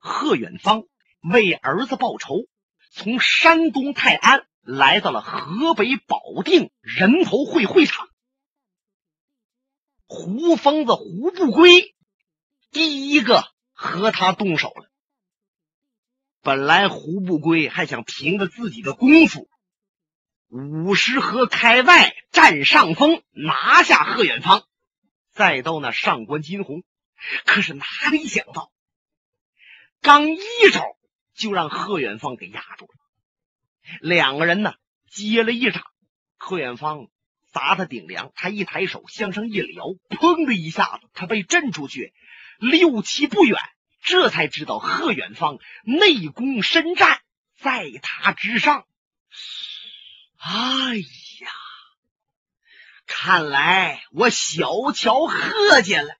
贺远方为儿子报仇，从山东泰安来到了河北保定人头会会场。胡疯子胡不归第一个和他动手了。本来胡不归还想凭着自己的功夫，五十合开外占上风，拿下贺远方，再到那上官金鸿。可是哪里想到，刚一招就让贺远方给压住了。两个人呢接了一掌，贺远方砸他顶梁，他一抬手向上一撩，砰的一下子，他被震出去六七步远。这才知道贺远方内功深战，在他之上。哎呀，看来我小瞧贺家了。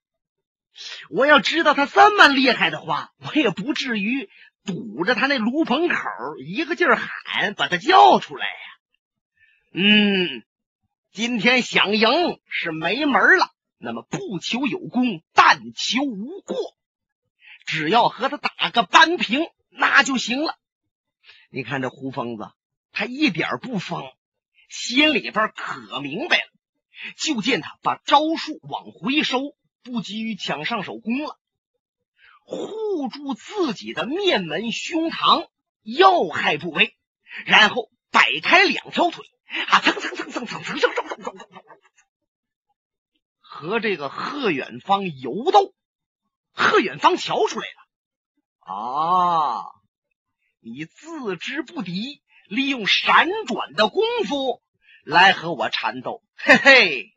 我要知道他这么厉害的话，我也不至于堵着他那炉棚口，一个劲儿喊把他叫出来呀。嗯，今天想赢是没门了。那么不求有功，但求无过。只要和他打个扳平，那就行了。你看这胡疯子，他一点不疯，心里边可明白了。就见他把招数往回收。不急于抢上手攻了，护住自己的面门、胸膛、要害部位，然后摆开两条腿，啊，蹭蹭蹭蹭蹭蹭蹭蹭蹭蹭蹭，和这个贺远方游斗。贺远方瞧出来了，啊，你自知不敌，利用闪转的功夫来和我缠斗，嘿嘿。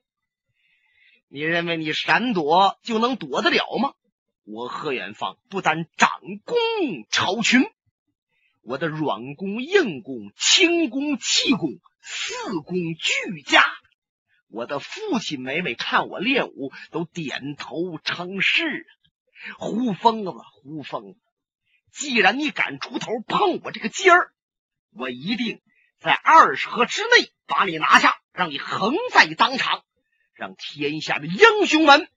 你认为你闪躲就能躲得了吗？我贺远方不但掌功超群，我的软功、硬功、轻功、气功四功俱佳。我的父亲每每看我练武，都点头称是。胡疯子，胡疯子，既然你敢出头碰我这个尖儿，我一定在二十合之内把你拿下，让你横在当场。让天下的英雄们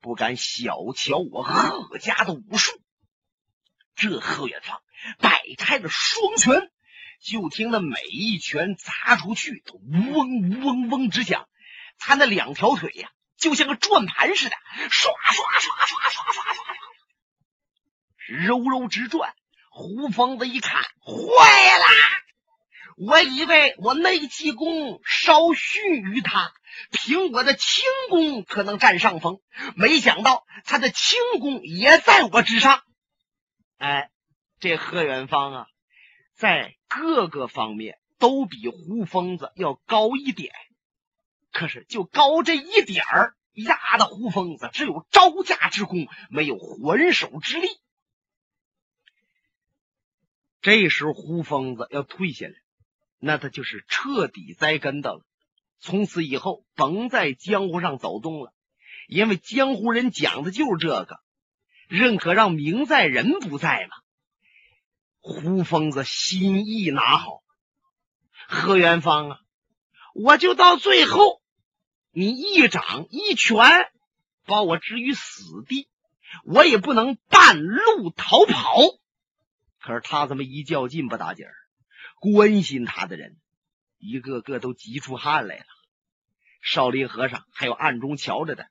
不敢小瞧我贺家的武术。这贺远方摆开了双拳，就听那每一拳砸出去都嗡嗡嗡直响。他那两条腿呀，就像个转盘似的，刷刷刷刷刷刷刷，柔柔直转。胡疯子一看，坏了！我以为我内气功稍逊于他。凭我的轻功可能占上风，没想到他的轻功也在我之上。哎，这贺远方啊，在各个方面都比胡疯子要高一点，可是就高这一点儿，压的胡疯子只有招架之功，没有还手之力。这时候胡疯子要退下来，那他就是彻底栽跟头了。从此以后，甭在江湖上走动了，因为江湖人讲的就是这个：认可让名在人不在嘛。胡疯子心意哪好？何元芳啊，我就到最后，你一掌一拳把我置于死地，我也不能半路逃跑。可是他这么一较劲不打紧儿，关心他的人。一个个都急出汗来了。少林和尚还有暗中瞧着的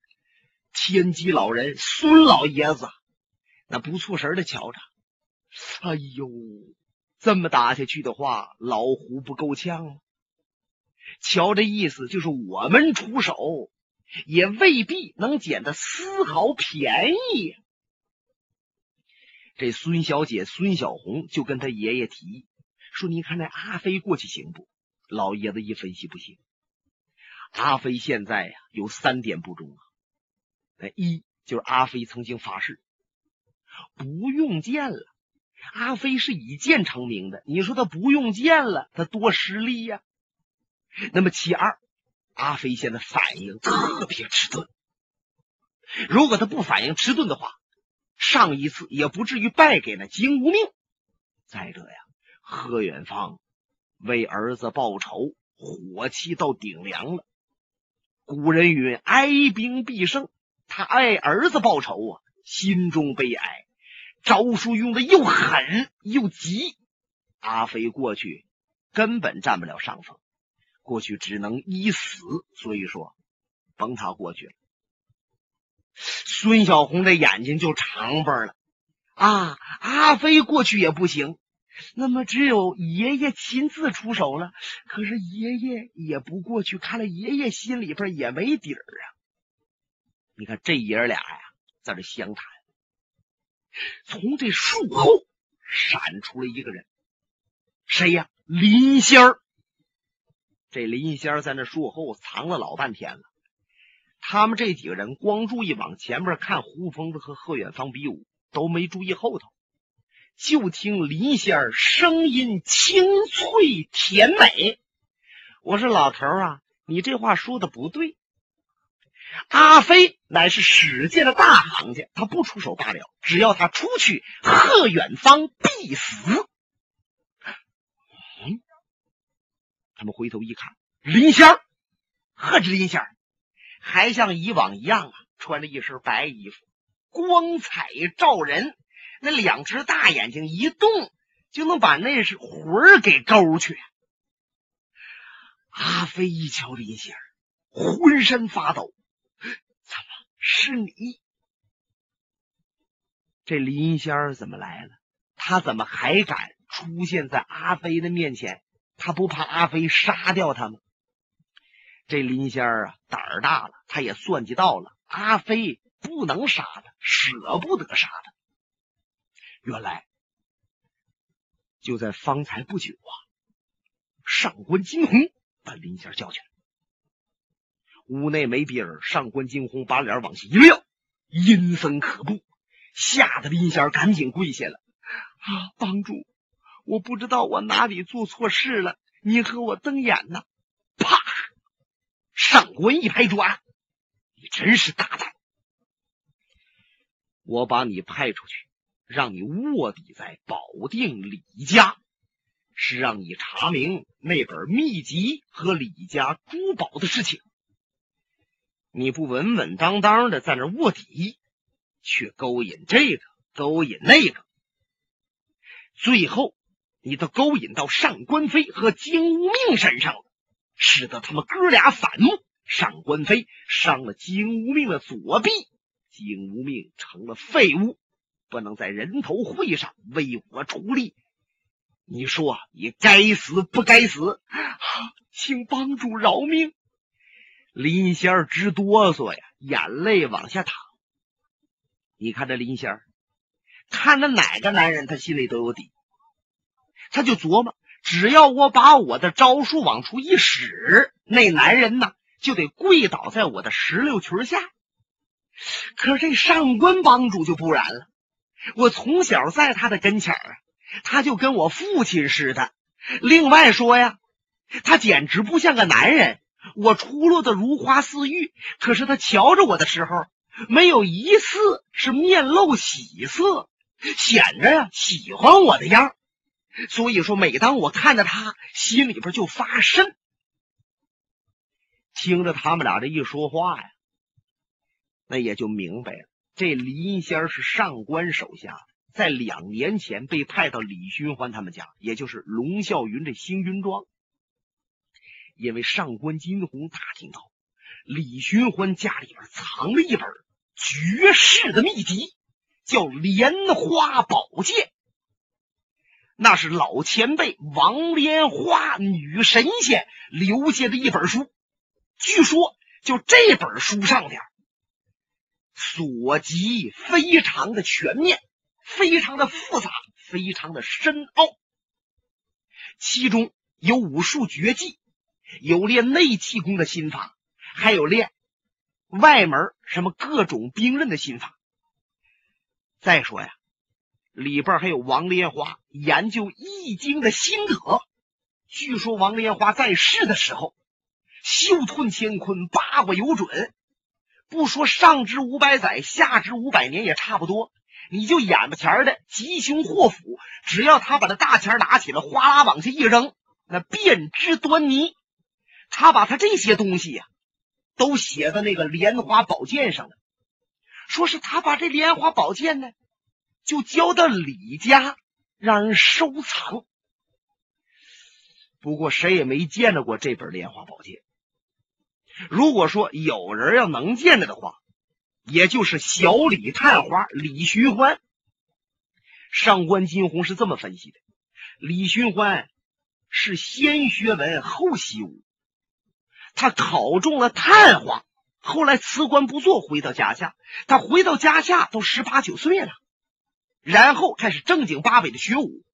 天机老人孙老爷子，那不出神的瞧着。哎呦，这么打下去的话，老虎不够呛吗？瞧这意思，就是我们出手也未必能捡得丝毫便宜。这孙小姐孙小红就跟他爷爷提说：“你看那阿飞过去行不？”老爷子一分析不行，阿飞现在呀有三点不中啊。那一就是阿飞曾经发誓不用剑了，阿飞是以剑成名的，你说他不用剑了，他多失利呀。那么其二，阿飞现在反应特别迟钝，如果他不反应迟钝的话，上一次也不至于败给了金无命。再者呀，贺远方。为儿子报仇，火气到顶梁了。古人云：“哀兵必胜。”他爱儿子报仇啊，心中悲哀。招数用的又狠又急，阿飞过去根本占不了上风，过去只能一死。所以说，甭他过去了。孙小红的眼睛就长巴了啊！阿飞过去也不行，那么只有爷爷亲自出手了。可是爷爷也不过去，看来爷爷心里边也没底儿啊。你看这爷俩呀，在这相谈。从这树后闪出了一个人，谁呀？林仙儿。这林仙儿在那树后藏了老半天了。他们这几个人光注意往前面看，胡疯子和贺远方比武，都没注意后头。就听林仙儿声音清脆甜美：“我说老头啊，你这话说的不对。阿飞乃是史界的大行家，他不出手罢了。只要他出去，贺远方必死。”嗯，他们回头一看，林仙儿，何止林仙儿？还像以往一样啊，穿着一身白衣服，光彩照人。那两只大眼睛一动，就能把那是魂儿给勾去。阿飞一瞧林仙儿，浑身发抖。怎么是你？这林仙儿怎么来了？他怎么还敢出现在阿飞的面前？他不怕阿飞杀掉他吗？这林仙儿啊，胆儿大了，他也算计到了，阿飞不能杀他，舍不得杀他。原来就在方才不久啊，上官金鸿把林仙叫去了。屋内没别人，上官金鸿把脸往下一撂，阴森可怖，吓得林仙赶紧跪下了。啊，帮主，我不知道我哪里做错事了，你和我瞪眼呐！啪！上官一拍桌，你真是大胆！我把你派出去，让你卧底在保定李家，是让你查明那本秘籍和李家珠宝的事情。你不稳稳当当的在那卧底，却勾引这个，勾引那个，最后你都勾引到上官飞和金无命身上了。使得他们哥俩反目，上官飞伤了金无命的左臂，金无命成了废物，不能在人头会上为我出力。你说你该死不该死？请帮主饶命！林仙儿直哆嗦呀，眼泪往下淌。你看这林仙儿，看着哪个男人，他心里都有底，他就琢磨。只要我把我的招数往出一使，那男人呢就得跪倒在我的石榴裙下。可是这上官帮主就不然了，我从小在他的跟前儿，他就跟我父亲似的。另外说呀，他简直不像个男人。我出落的如花似玉，可是他瞧着我的时候，没有一次是面露喜色，显着呀喜欢我的样所以说，每当我看着他，心里边就发瘆。听着他们俩这一说话呀，那也就明白了，这林仙是上官手下，在两年前被派到李寻欢他们家，也就是龙啸云这星云庄。因为上官金鸿打听到李寻欢家里边藏了一本绝世的秘籍，叫《莲花宝剑》。那是老前辈王莲花女神仙留下的一本书，据说就这本书上边所及非常的全面，非常的复杂，非常的深奥。其中有武术绝技，有练内气功的心法，还有练外门什么各种兵刃的心法。再说呀。里边还有王莲花研究易经的心得。据说王莲花在世的时候，休吞乾坤，八卦有准。不说上知五百载，下知五百年也差不多。你就眼巴前的吉凶祸福，只要他把那大钱拿起来，哗啦往下一扔，那便知端倪。他把他这些东西呀，都写在那个莲花宝剑上了。说是他把这莲花宝剑呢。就交到李家，让人收藏。不过谁也没见着过这本莲花宝剑。如果说有人要能见着的话，也就是小李探花李寻欢。上官金鸿是这么分析的：李寻欢是先学文后习武，他考中了探花，后来辞官不做，回到家下。他回到家下都十八九岁了，然后开始正经八百的学武。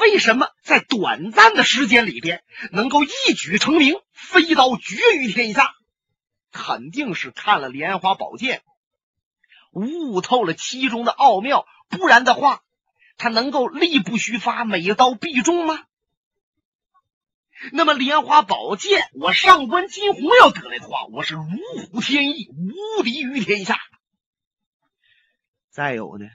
为什么在短暂的时间里边能够一举成名，飞刀绝于天下？肯定是看了莲花宝剑，悟透了其中的奥妙，不然的话。他能够力不虚发，每刀必中吗？那么莲花宝剑，我上官金虹要得来的话，我是如虎添翼，无敌于天下。再有呢，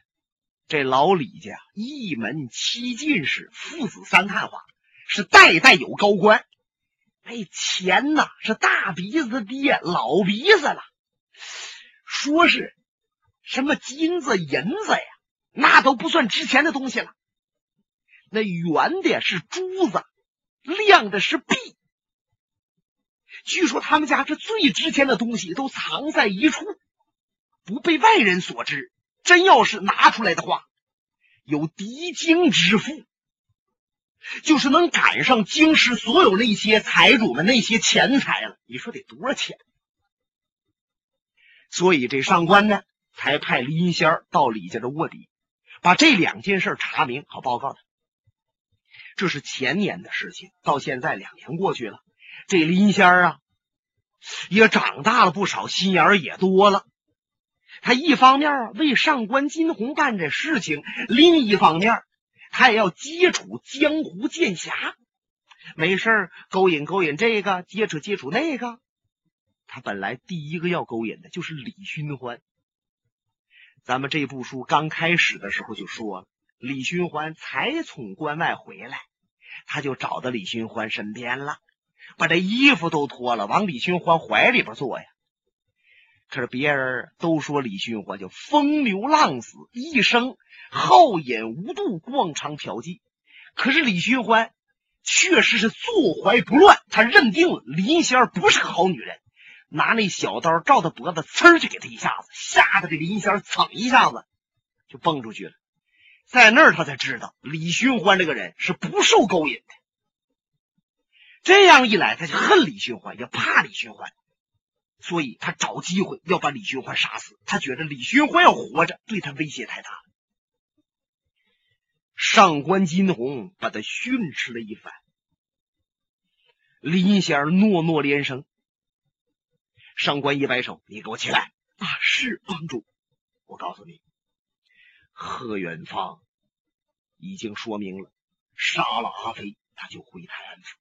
这老李家一门七进士，父子三探花，是代代有高官。哎，钱呐，是大鼻子爹老鼻子了。说是什么金子银子呀？那都不算值钱的东西了，那圆的是珠子，亮的是币。据说他们家这最值钱的东西都藏在一处，不被外人所知。真要是拿出来的话，有敌京之富，就是能赶上京师所有那些财主们那些钱财了。你说得多少钱？所以这上官呢，才派林仙儿到李家的卧底。把这两件事查明好报告他。这是前年的事情，到现在两年过去了，这林仙儿啊也长大了不少，心眼儿也多了。他一方面为上官金鸿办这事情，另一方面他也要接触江湖剑侠，没事勾引勾引这个，接触接触那个。他本来第一个要勾引的就是李寻欢。咱们这部书刚开始的时候就说了，李寻欢才从关外回来，他就找到李寻欢身边了，把这衣服都脱了，往李寻欢怀里边坐呀。可是别人都说李寻欢就风流浪子，一生好饮无度，逛场嫖妓。可是李寻欢确实是坐怀不乱，他认定了林仙儿不是个好女人。拿那小刀照他脖子，呲就给他一下子，吓得这林仙儿噌一下子就蹦出去了。在那儿，他才知道李寻欢这个人是不受勾引的。这样一来，他就恨李寻欢，也怕李寻欢，所以他找机会要把李寻欢杀死。他觉得李寻欢要活着，对他威胁太大了。上官金鸿把他训斥了一番，林仙诺诺连声。上官一摆手：“你给我起来！”啊，是帮主。我告诉你，贺远方已经说明了，杀了阿飞，他就回泰安府。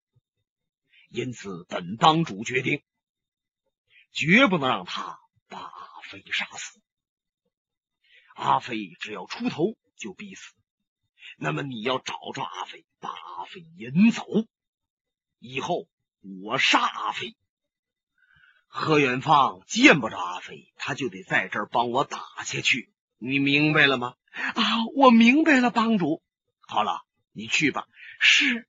因此，本帮主决定，绝不能让他把阿飞杀死。阿飞只要出头，就必死。那么，你要找着阿飞，把阿飞引走，以后我杀阿飞。何远方见不着阿飞，他就得在这儿帮我打下去，你明白了吗？啊，我明白了，帮主。好了，你去吧。是。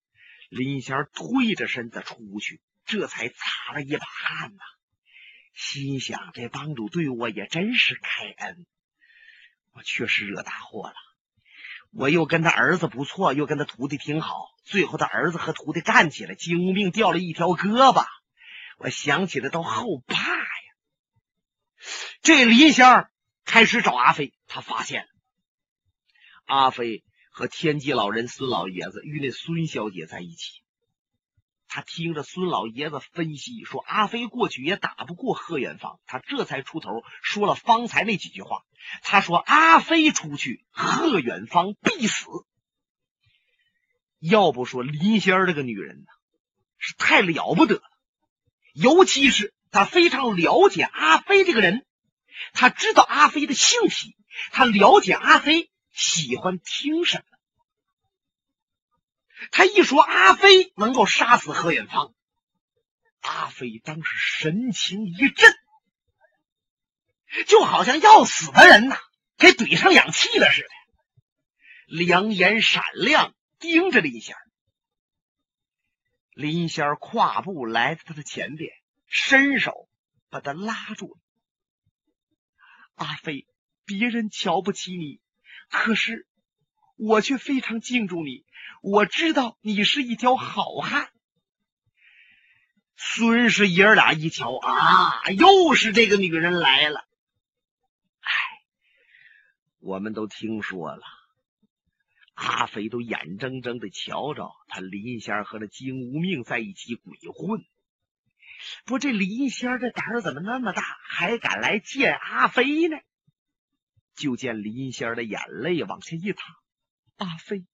林仙儿推着身子出去，这才擦了一把汗呐，心想：这帮主对我也真是开恩，我确实惹大祸了。我又跟他儿子不错，又跟他徒弟挺好，最后他儿子和徒弟干起来，惊无命掉了一条胳膊。我想起来都后怕呀！这林仙开始找阿飞，他发现阿飞和天机老人孙老爷子与那孙小姐在一起。他听着孙老爷子分析说，阿飞过去也打不过贺远方，他这才出头说了方才那几句话。他说：“阿飞出去，贺远方必死。”要不说林仙儿这个女人呢，是太了不得了。尤其是他非常了解阿飞这个人，他知道阿飞的性癖，他了解阿飞喜欢听什么。他一说阿飞能够杀死何远芳，阿飞当时神情一震，就好像要死的人呐，给怼上氧气了似的。两眼闪亮，盯着林仙儿。林仙儿跨步来到他的前边，伸手把他拉住了。阿飞，别人瞧不起你，可是我却非常敬重你。我知道你是一条好汉。孙氏爷俩一瞧啊，又是这个女人来了。哎，我们都听说了，阿飞都眼睁睁的瞧着他林仙儿和那金无命在一起鬼混。不，这林仙儿这胆儿怎么那么大，还敢来见阿飞呢？就见林仙儿的眼泪往下一淌。阿飞，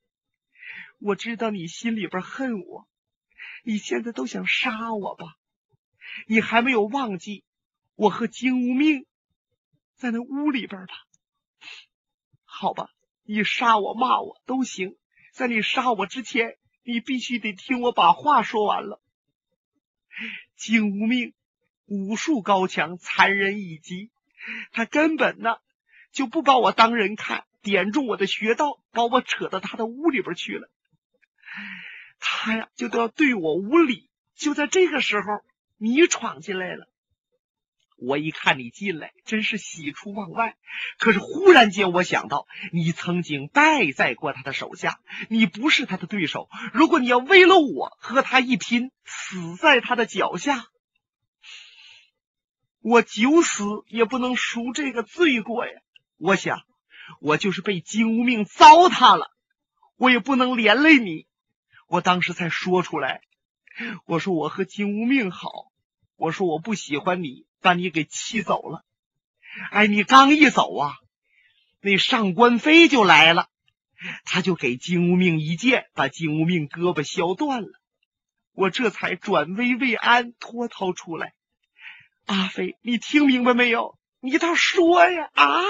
我知道你心里边恨我。你现在都想杀我吧？你还没有忘记我和金无命在那屋里边吧？好吧，你杀我骂我都行，在你杀我之前，你必须得听我把话说完了。金无命武术高强，残忍以及，他根本呢就不把我当人看，点中我的穴道，把我扯到他的屋里边去了。他呀，就都要对我无礼。就在这个时候，你闯进来了。我一看你进来，真是喜出望外。可是忽然间，我想到你曾经败在过他的手下，你不是他的对手。如果你要为了我和他一拼，死在他的脚下，我九死也不能赎这个罪过呀。我想，我就是被金无命糟蹋了，我也不能连累你。我当时才说出来，我说我和金无命好，我说我不喜欢你，把你给气走了。哎，你刚一走啊，那上官飞就来了，他就给金无命一剑，把金无命胳膊削断了。我这才转危为安，脱逃出来。阿飞，你听明白没有？你倒说呀！啊，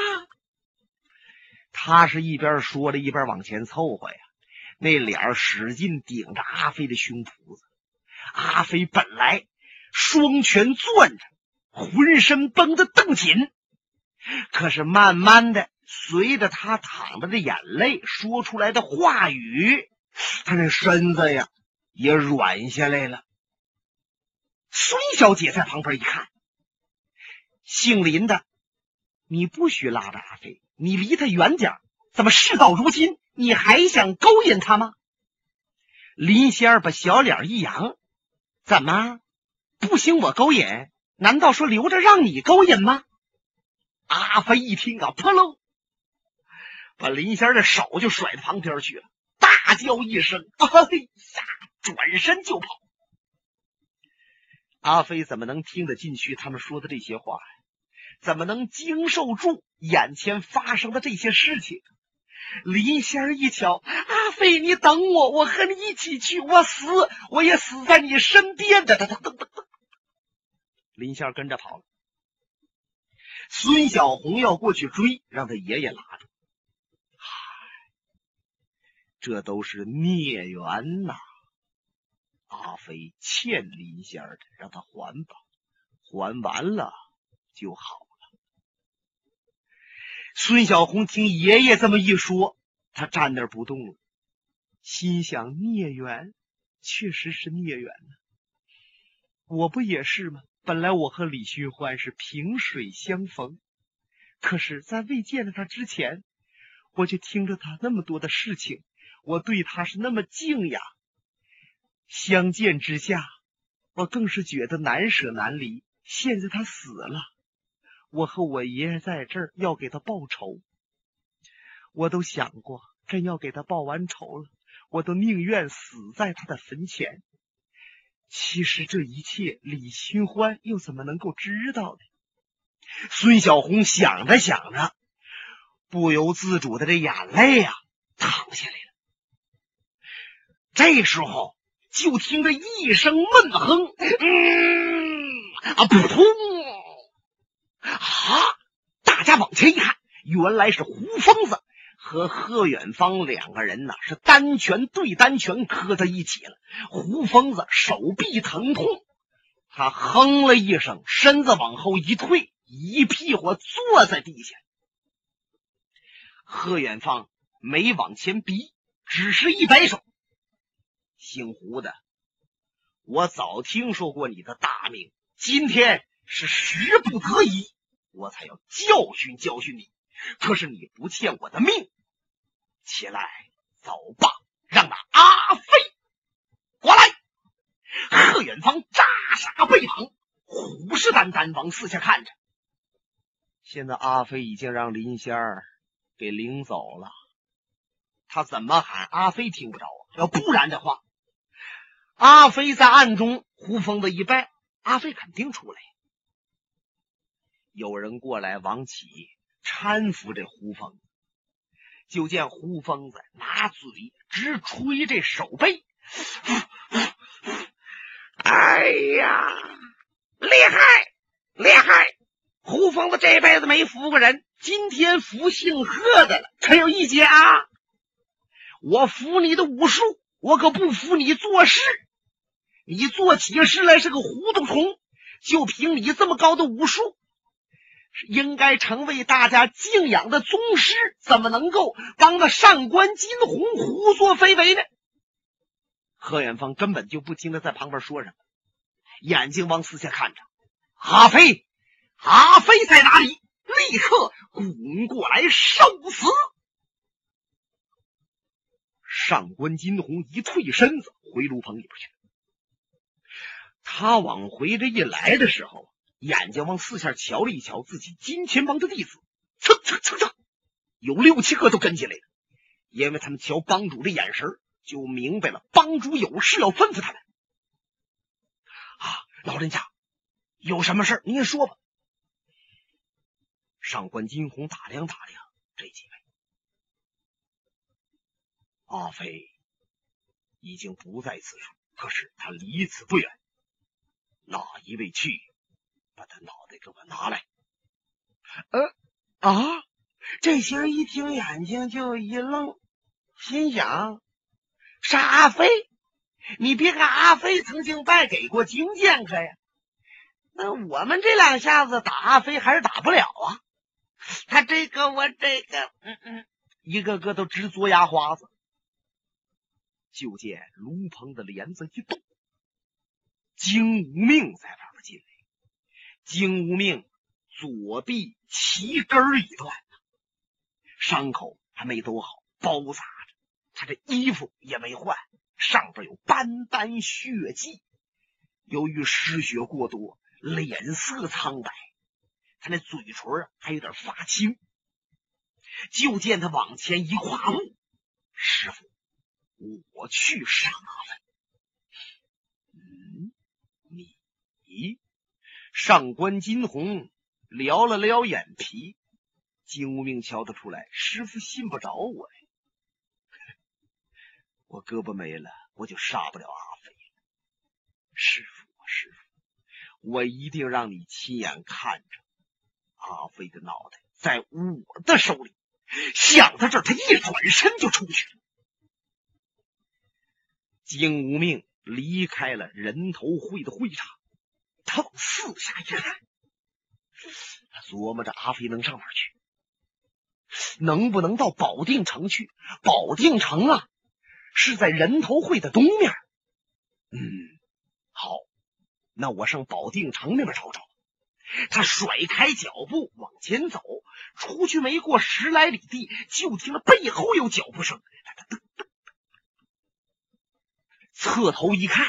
他是一边说着，一边往前凑合呀。那脸使劲顶着阿飞的胸脯子，阿飞本来双拳攥着，浑身绷得更紧，可是慢慢的，随着他淌着的眼泪说出来的话语，他那身子呀也软下来了。孙小姐在旁边一看，姓林的，你不许拉着阿飞，你离他远点怎么事到如今？你还想勾引他吗？林仙儿把小脸一扬，怎么不行？我勾引？难道说留着让你勾引吗？阿飞一听啊，扑棱，把林仙儿的手就甩到旁边去了，大叫一声：“哎呀！”转身就跑。阿飞怎么能听得进去他们说的这些话？怎么能经受住眼前发生的这些事情？林仙儿一瞧，阿飞，你等我，我和你一起去，我死我也死在你身边。噔噔噔噔噔，林仙儿跟着跑了。孙小红要过去追，让他爷爷拉住。嗨，这都是孽缘呐！阿飞欠林仙儿的，让他还吧，还完了就好。孙小红听爷爷这么一说，他站那儿不动了，心想：孽缘确实是孽缘呢。我不也是吗？本来我和李寻欢是萍水相逢，可是，在未见到他之前，我就听着他那么多的事情，我对他是那么敬仰。相见之下，我更是觉得难舍难离。现在他死了。我和我爷爷在这儿要给他报仇，我都想过，真要给他报完仇了，我都宁愿死在他的坟前。其实这一切，李寻欢又怎么能够知道呢？孙小红想着想着，不由自主的这眼泪呀淌下来了。这时候，就听着一声闷哼，嗯啊，扑通。啊！大家往前一看，原来是胡疯子和贺远方两个人呢，是单拳对单拳磕在一起了。胡疯子手臂疼痛，他哼了一声，身子往后一退，一屁股坐在地下。贺远方没往前逼，只是一摆手：“姓胡的，我早听说过你的大名，今天是时不得已，我才要教训教训你。可是你不欠我的命，起来走吧，让那阿飞过来。”贺远方扎杀背膀，虎视眈眈往四下看着。现在阿飞已经让林仙儿给领走了，他怎么喊阿飞听不着啊？要不然的话，阿飞在暗中胡疯子一拜，阿飞肯定出来。有人过来王起搀扶这胡疯，就见胡疯子拿嘴直吹这手背。哎呀，厉害，厉害！胡疯子这辈子没服过人，今天服姓贺的了。可有一节啊，我服你的武术，我可不服你做事。你做起事来是个糊涂虫，就凭你这么高的武术，应该成为大家敬仰的宗师，怎么能够帮那上官金鸿胡作非为呢？贺远方根本就不听他在旁边说什么，眼睛往四下看着。阿飞，阿飞在哪里？立刻滚过来受死！上官金鸿一退身子回炉棚里边去。他往回这一来的时候，眼睛往四下瞧了一瞧，自己金钱帮的弟子，蹭蹭蹭蹭，有六七个都跟进来了，因为他们瞧帮主的眼神就明白了，帮主有事要吩咐他们。啊，老人家，有什么事您说吧。上官金鸿打量打量这几位，阿飞已经不在此处，可是他离此不远。哪一位去？把他脑袋给我拿来。呃啊！这些人一听，眼睛就一愣，心想。杀阿飞，你别看阿飞曾经败给过金剑客呀，那我们这两下子打阿飞还是打不了啊。他这个我这个，嗯嗯，一个个都直嘬牙花子。就见卢鹏的帘子一动，金无命在那。金无命左臂齐根一断，伤口还没都好，包扎着。他这衣服也没换，上边有斑斑血迹。由于失血过多，脸色苍白，他那嘴唇还有点发青。就见他往前一跨步：“师傅，我去杀他。”嗯，你上官金鸿撩了撩眼皮，金无命瞧得出来，师傅信不着我呀。我胳膊没了，我就杀不了阿飞了。师傅，师傅，我一定让你亲眼看着阿飞的脑袋在我的手里。想到这儿，他一转身就出去了。金无命离开了人头会的会场，他四下一看，他琢磨着阿飞能上哪儿去？能不能到保定城去？保定城啊！是在人头会的东面。嗯，好，那我上保定城那边找找。他甩开脚步往前走，出去没过十来里地，就听了背后有脚步声。侧头一看，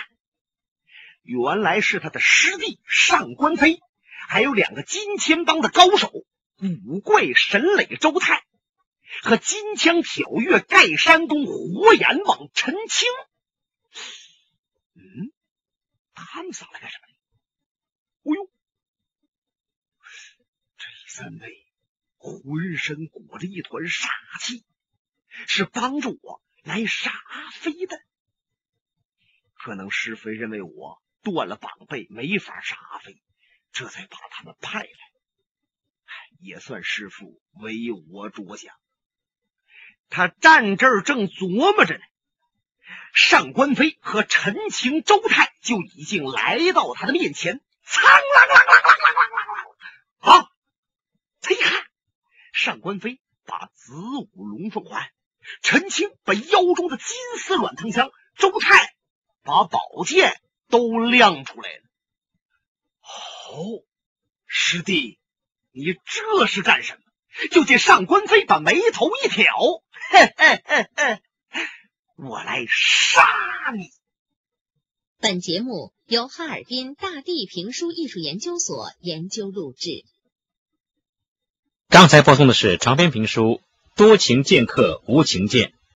原来是他的师弟上官飞，还有两个金钱帮的高手五怪神磊、周泰。和金枪挑月盖山东火眼王陈清，嗯，他们仨来干什么？哎呦，这三位浑身裹着一团煞气，是帮助我来杀阿飞的。可能师傅认为我断了膀背，没法杀阿飞，这才把他们派来。也算师傅为我着想。他站这儿正琢磨着呢，上官飞和陈情、周泰就已经来到他的面前。苍啷啷啷啷啷啷啷！啊！他一看，上官飞把子午龙凤环陈青把腰中的金丝软藤枪，周泰把宝剑都亮出来了。哦，师弟，你这是干什么？就见上官飞把眉头一挑，嘿嘿嘿嘿，我来杀你！本节目由哈尔滨大地评书艺术研究所研究录制。刚才播送的是长篇评书《多情剑客无情剑》，